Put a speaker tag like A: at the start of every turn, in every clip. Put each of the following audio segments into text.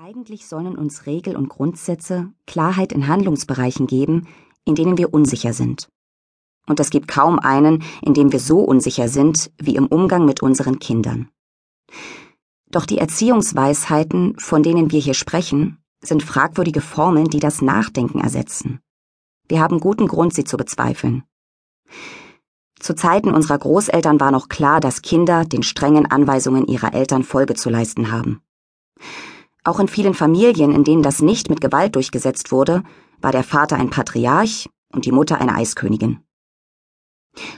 A: Eigentlich sollen uns Regel und Grundsätze Klarheit in Handlungsbereichen geben, in denen wir unsicher sind. Und es gibt kaum einen, in dem wir so unsicher sind wie im Umgang mit unseren Kindern. Doch die Erziehungsweisheiten, von denen wir hier sprechen, sind fragwürdige Formeln, die das Nachdenken ersetzen. Wir haben guten Grund, sie zu bezweifeln. Zu Zeiten unserer Großeltern war noch klar, dass Kinder den strengen Anweisungen ihrer Eltern Folge zu leisten haben. Auch in vielen Familien, in denen das nicht mit Gewalt durchgesetzt wurde, war der Vater ein Patriarch und die Mutter eine Eiskönigin.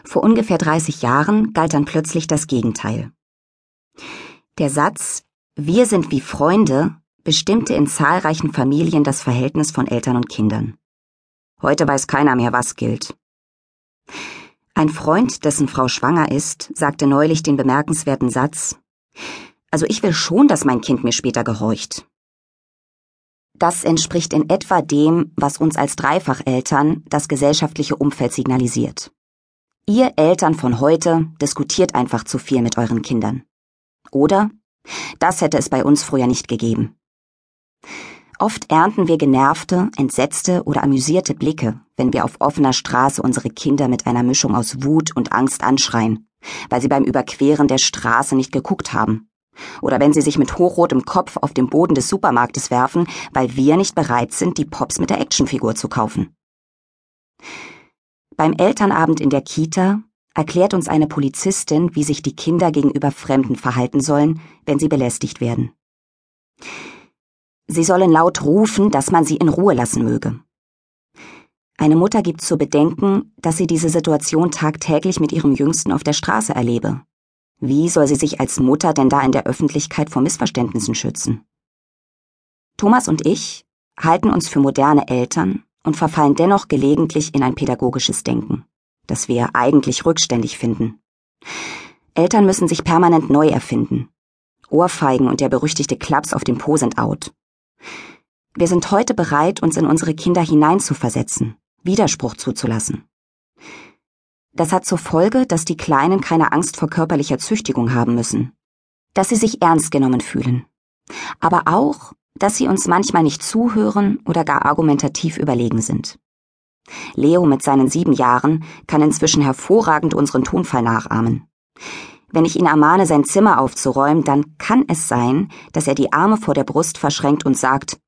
A: Vor ungefähr 30 Jahren galt dann plötzlich das Gegenteil. Der Satz Wir sind wie Freunde bestimmte in zahlreichen Familien das Verhältnis von Eltern und Kindern. Heute weiß keiner mehr, was gilt. Ein Freund, dessen Frau schwanger ist, sagte neulich den bemerkenswerten Satz also ich will schon, dass mein Kind mir später gehorcht. Das entspricht in etwa dem, was uns als Dreifacheltern das gesellschaftliche Umfeld signalisiert. Ihr Eltern von heute diskutiert einfach zu viel mit euren Kindern. Oder? Das hätte es bei uns früher nicht gegeben. Oft ernten wir genervte, entsetzte oder amüsierte Blicke, wenn wir auf offener Straße unsere Kinder mit einer Mischung aus Wut und Angst anschreien, weil sie beim Überqueren der Straße nicht geguckt haben oder wenn sie sich mit hochrotem Kopf auf den Boden des Supermarktes werfen, weil wir nicht bereit sind, die Pops mit der Actionfigur zu kaufen. Beim Elternabend in der Kita erklärt uns eine Polizistin, wie sich die Kinder gegenüber Fremden verhalten sollen, wenn sie belästigt werden. Sie sollen laut rufen, dass man sie in Ruhe lassen möge. Eine Mutter gibt zu bedenken, dass sie diese Situation tagtäglich mit ihrem Jüngsten auf der Straße erlebe wie soll sie sich als Mutter denn da in der Öffentlichkeit vor Missverständnissen schützen? Thomas und ich halten uns für moderne Eltern und verfallen dennoch gelegentlich in ein pädagogisches Denken, das wir eigentlich rückständig finden. Eltern müssen sich permanent neu erfinden. Ohrfeigen und der berüchtigte Klaps auf dem Po sind out. Wir sind heute bereit, uns in unsere Kinder hineinzuversetzen, Widerspruch zuzulassen. Das hat zur Folge, dass die Kleinen keine Angst vor körperlicher Züchtigung haben müssen, dass sie sich ernst genommen fühlen, aber auch, dass sie uns manchmal nicht zuhören oder gar argumentativ überlegen sind. Leo mit seinen sieben Jahren kann inzwischen hervorragend unseren Tonfall nachahmen. Wenn ich ihn ermahne, sein Zimmer aufzuräumen, dann kann es sein, dass er die Arme vor der Brust verschränkt und sagt,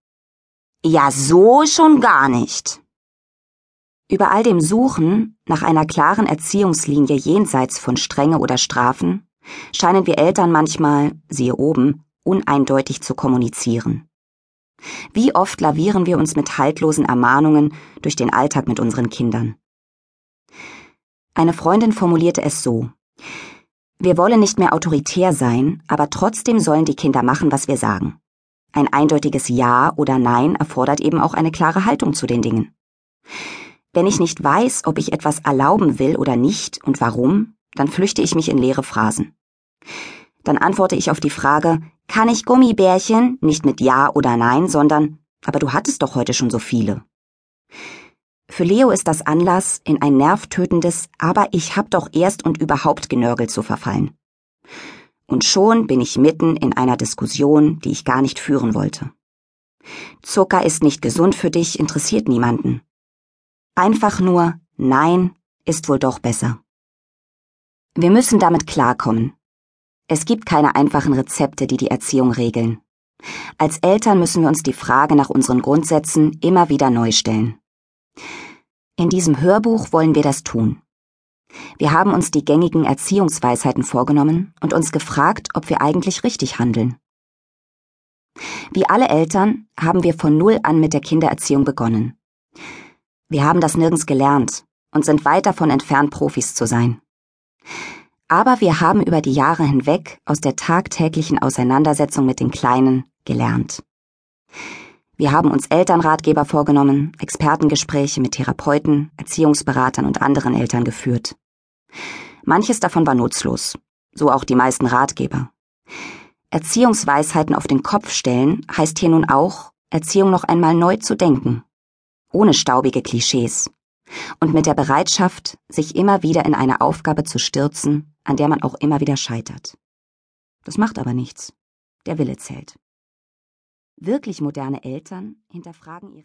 A: ja, so schon gar nicht. Über all dem Suchen nach einer klaren Erziehungslinie jenseits von Strenge oder Strafen scheinen wir Eltern manchmal, siehe oben, uneindeutig zu kommunizieren. Wie oft lavieren wir uns mit haltlosen Ermahnungen durch den Alltag mit unseren Kindern? Eine Freundin formulierte es so. Wir wollen nicht mehr autoritär sein, aber trotzdem sollen die Kinder machen, was wir sagen. Ein eindeutiges Ja oder Nein erfordert eben auch eine klare Haltung zu den Dingen. Wenn ich nicht weiß, ob ich etwas erlauben will oder nicht und warum, dann flüchte ich mich in leere Phrasen. Dann antworte ich auf die Frage, kann ich Gummibärchen nicht mit Ja oder Nein, sondern, aber du hattest doch heute schon so viele. Für Leo ist das Anlass, in ein nervtötendes, aber ich hab doch erst und überhaupt Genörgel zu verfallen. Und schon bin ich mitten in einer Diskussion, die ich gar nicht führen wollte. Zucker ist nicht gesund für dich, interessiert niemanden. Einfach nur Nein ist wohl doch besser. Wir müssen damit klarkommen. Es gibt keine einfachen Rezepte, die die Erziehung regeln. Als Eltern müssen wir uns die Frage nach unseren Grundsätzen immer wieder neu stellen. In diesem Hörbuch wollen wir das tun. Wir haben uns die gängigen Erziehungsweisheiten vorgenommen und uns gefragt, ob wir eigentlich richtig handeln. Wie alle Eltern haben wir von Null an mit der Kindererziehung begonnen. Wir haben das nirgends gelernt und sind weit davon entfernt, Profis zu sein. Aber wir haben über die Jahre hinweg aus der tagtäglichen Auseinandersetzung mit den Kleinen gelernt. Wir haben uns Elternratgeber vorgenommen, Expertengespräche mit Therapeuten, Erziehungsberatern und anderen Eltern geführt. Manches davon war nutzlos, so auch die meisten Ratgeber. Erziehungsweisheiten auf den Kopf stellen heißt hier nun auch, Erziehung noch einmal neu zu denken ohne staubige Klischees und mit der Bereitschaft, sich immer wieder in eine Aufgabe zu stürzen, an der man auch immer wieder scheitert. Das macht aber nichts. Der Wille zählt. Wirklich moderne Eltern hinterfragen ihre